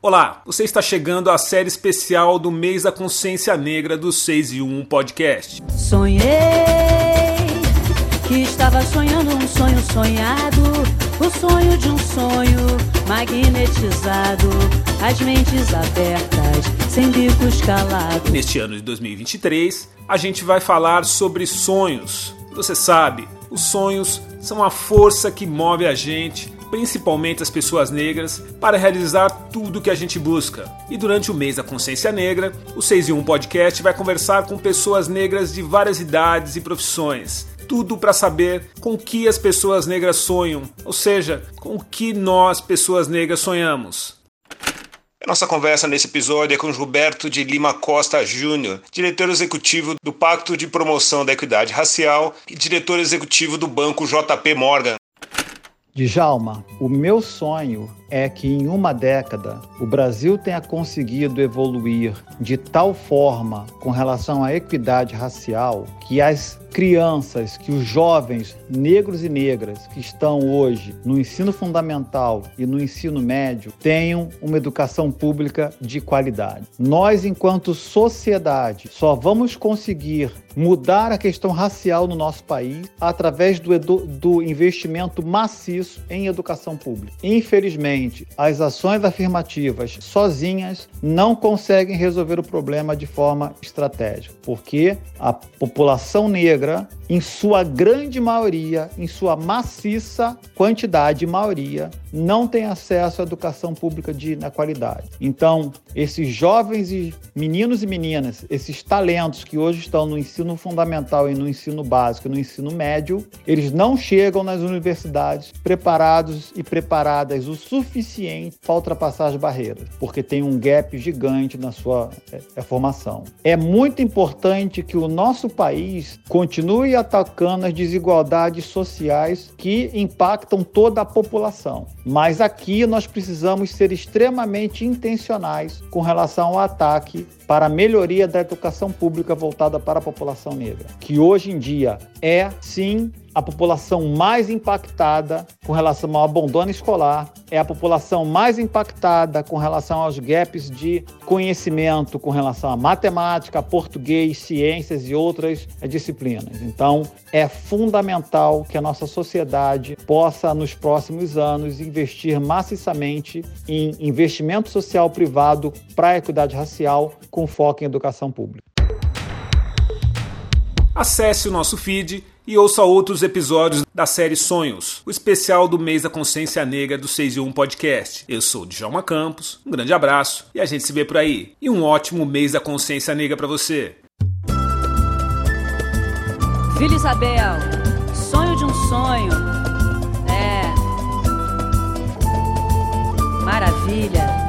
Olá, você está chegando à série especial do mês da consciência negra do 6 e 1 podcast. Sonhei que estava sonhando um sonho sonhado, o sonho de um sonho magnetizado, as mentes abertas, sem bicos calados. Neste ano de 2023, a gente vai falar sobre sonhos. Você sabe, os sonhos são a força que move a gente principalmente as pessoas negras, para realizar tudo o que a gente busca. E durante o mês da consciência negra, o 6 em 1 podcast vai conversar com pessoas negras de várias idades e profissões. Tudo para saber com que as pessoas negras sonham, ou seja, com o que nós, pessoas negras, sonhamos. Nossa conversa nesse episódio é com Gilberto de Lima Costa Júnior, diretor executivo do Pacto de Promoção da Equidade Racial e diretor executivo do Banco JP Morgan. Djalma, o meu sonho é que em uma década o Brasil tenha conseguido evoluir de tal forma com relação à equidade racial que as crianças, que os jovens negros e negras que estão hoje no ensino fundamental e no ensino médio tenham uma educação pública de qualidade. Nós, enquanto sociedade, só vamos conseguir mudar a questão racial no nosso país através do, do investimento maciço em educação pública. Infelizmente, as ações afirmativas sozinhas não conseguem resolver o problema de forma estratégica, porque a população negra regra em sua grande maioria, em sua maciça quantidade, maioria, não tem acesso à educação pública de na qualidade. Então, esses jovens e meninos e meninas, esses talentos que hoje estão no ensino fundamental e no ensino básico, no ensino médio, eles não chegam nas universidades preparados e preparadas o suficiente para ultrapassar as barreiras, porque tem um gap gigante na sua é, é, formação. É muito importante que o nosso país continue atacando as desigualdades sociais que impactam toda a população. Mas aqui nós precisamos ser extremamente intencionais com relação ao ataque para a melhoria da educação pública voltada para a população negra, que hoje em dia é sim a população mais impactada com relação ao abandono escolar, é a população mais impactada com relação aos gaps de conhecimento com relação a matemática, português, ciências e outras disciplinas. Então, é fundamental que a nossa sociedade possa, nos próximos anos, investir maciçamente em investimento social privado para a equidade racial com foco em educação pública. Acesse o nosso feed e ouça outros episódios da série Sonhos, o especial do mês da consciência negra do 6 e 1 podcast. Eu sou Djalma Campos, um grande abraço e a gente se vê por aí. E um ótimo mês da consciência negra para você. Vila Isabel, sonho de um sonho. É. Maravilha.